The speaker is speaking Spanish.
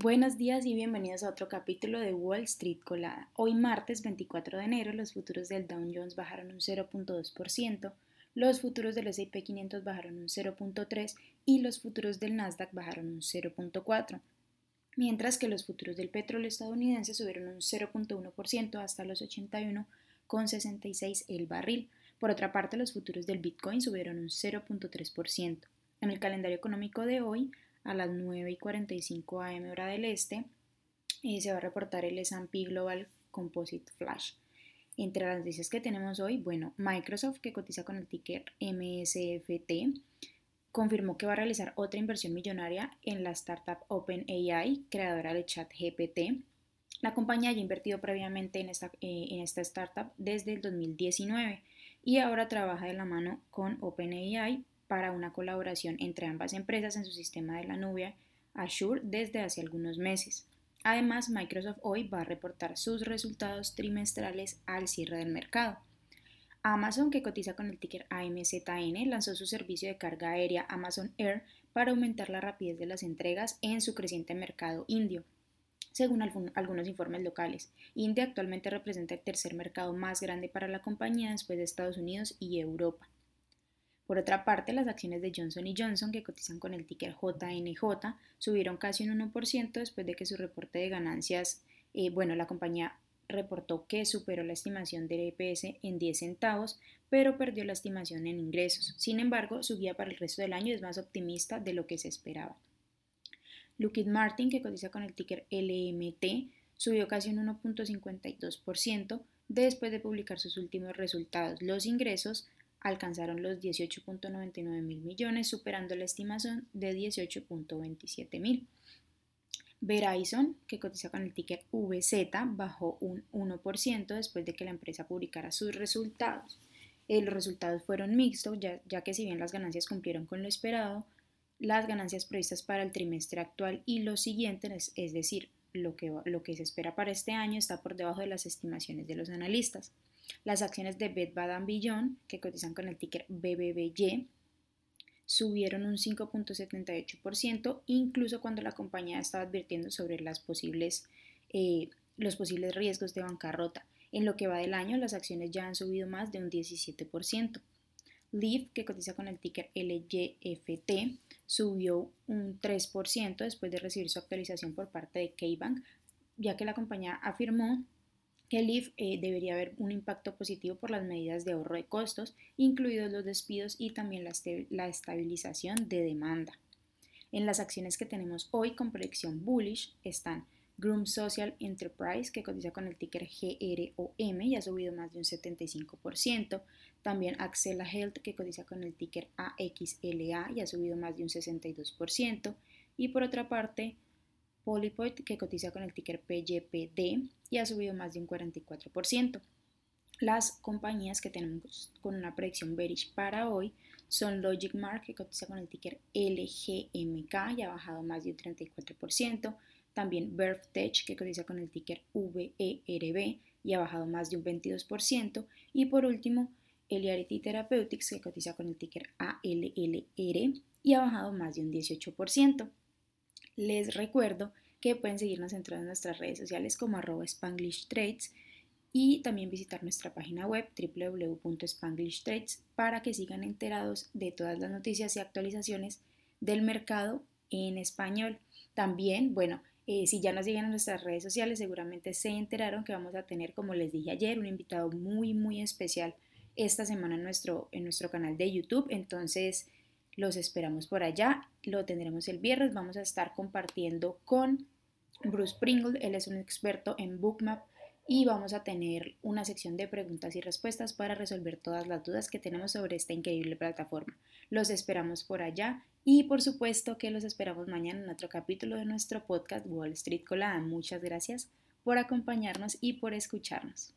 Buenos días y bienvenidos a otro capítulo de Wall Street Colada. Hoy martes 24 de enero los futuros del Dow Jones bajaron un 0.2%, los futuros del S&P 500 bajaron un 0.3% y los futuros del Nasdaq bajaron un 0.4%, mientras que los futuros del petróleo estadounidense subieron un 0.1% hasta los 81,66 el barril. Por otra parte, los futuros del Bitcoin subieron un 0.3%. En el calendario económico de hoy, a las 9 y 45 am hora del este, eh, se va a reportar el S&P Global Composite Flash. Entre las noticias que tenemos hoy, bueno, Microsoft, que cotiza con el ticker MSFT, confirmó que va a realizar otra inversión millonaria en la startup OpenAI, creadora de ChatGPT. La compañía ya ha invertido previamente en esta, eh, en esta startup desde el 2019 y ahora trabaja de la mano con OpenAI para una colaboración entre ambas empresas en su sistema de la nube Azure desde hace algunos meses. Además, Microsoft hoy va a reportar sus resultados trimestrales al cierre del mercado. Amazon, que cotiza con el ticker AMZN, lanzó su servicio de carga aérea Amazon Air para aumentar la rapidez de las entregas en su creciente mercado indio. Según algunos informes locales, India actualmente representa el tercer mercado más grande para la compañía después de Estados Unidos y Europa. Por otra parte, las acciones de Johnson Johnson, que cotizan con el ticker JNJ, subieron casi un 1% después de que su reporte de ganancias, eh, bueno, la compañía reportó que superó la estimación del EPS en 10 centavos, pero perdió la estimación en ingresos. Sin embargo, su guía para el resto del año es más optimista de lo que se esperaba. Lockheed Martin, que cotiza con el ticker LMT, subió casi un 1.52% después de publicar sus últimos resultados. Los ingresos alcanzaron los 18.99 mil millones, superando la estimación de 18.27 mil. Verizon, que cotiza con el ticker VZ, bajó un 1% después de que la empresa publicara sus resultados. Eh, los resultados fueron mixtos, ya, que si bien las ganancias cumplieron con lo esperado, las ganancias previstas para el trimestre actual y los siguientes, es decir, lo que se espera para este año, está por debajo de las estimaciones de los analistas. Las acciones de Bed Bath Beyond, que cotizan con el ticker BBBY, subieron un 5.78%, incluso cuando la compañía estaba advirtiendo sobre las posibles, eh, los posibles riesgos de bancarrota. En lo que va del año, las acciones ya han subido más de un 17%. Leaf, que cotiza con el ticker LYFT, subió un 3% después de recibir su actualización por parte de KBank, ya que la compañía afirmó el IF eh, debería haber un impacto positivo por las medidas de ahorro de costos, incluidos los despidos y también la, la estabilización de demanda. En las acciones que tenemos hoy con proyección bullish están Groom Social Enterprise, que cotiza con el ticker GROM y ha subido más de un 75%. También Axela Health, que cotiza con el ticker AXLA y ha subido más de un 62%. Y por otra parte, Polypoint, que cotiza con el ticker PYPD y ha subido más de un 44%. Las compañías que tenemos con una predicción bearish para hoy son Logic Mark, que cotiza con el ticker LGMK y ha bajado más de un 34%. También Tech, que cotiza con el ticker VERB y ha bajado más de un 22%. Y por último, Eliarity Therapeutics, que cotiza con el ticker ALLR y ha bajado más de un 18%. Les recuerdo que pueden seguirnos en todas nuestras redes sociales como arroba Spanglish Trades y también visitar nuestra página web www.spanglishtrades para que sigan enterados de todas las noticias y actualizaciones del mercado en español. También, bueno, eh, si ya nos siguen en nuestras redes sociales, seguramente se enteraron que vamos a tener, como les dije ayer, un invitado muy, muy especial esta semana en nuestro, en nuestro canal de YouTube. Entonces, los esperamos por allá. Lo tendremos el viernes. Vamos a estar compartiendo con Bruce Pringle. Él es un experto en Bookmap y vamos a tener una sección de preguntas y respuestas para resolver todas las dudas que tenemos sobre esta increíble plataforma. Los esperamos por allá y por supuesto que los esperamos mañana en otro capítulo de nuestro podcast Wall Street Colada. Muchas gracias por acompañarnos y por escucharnos.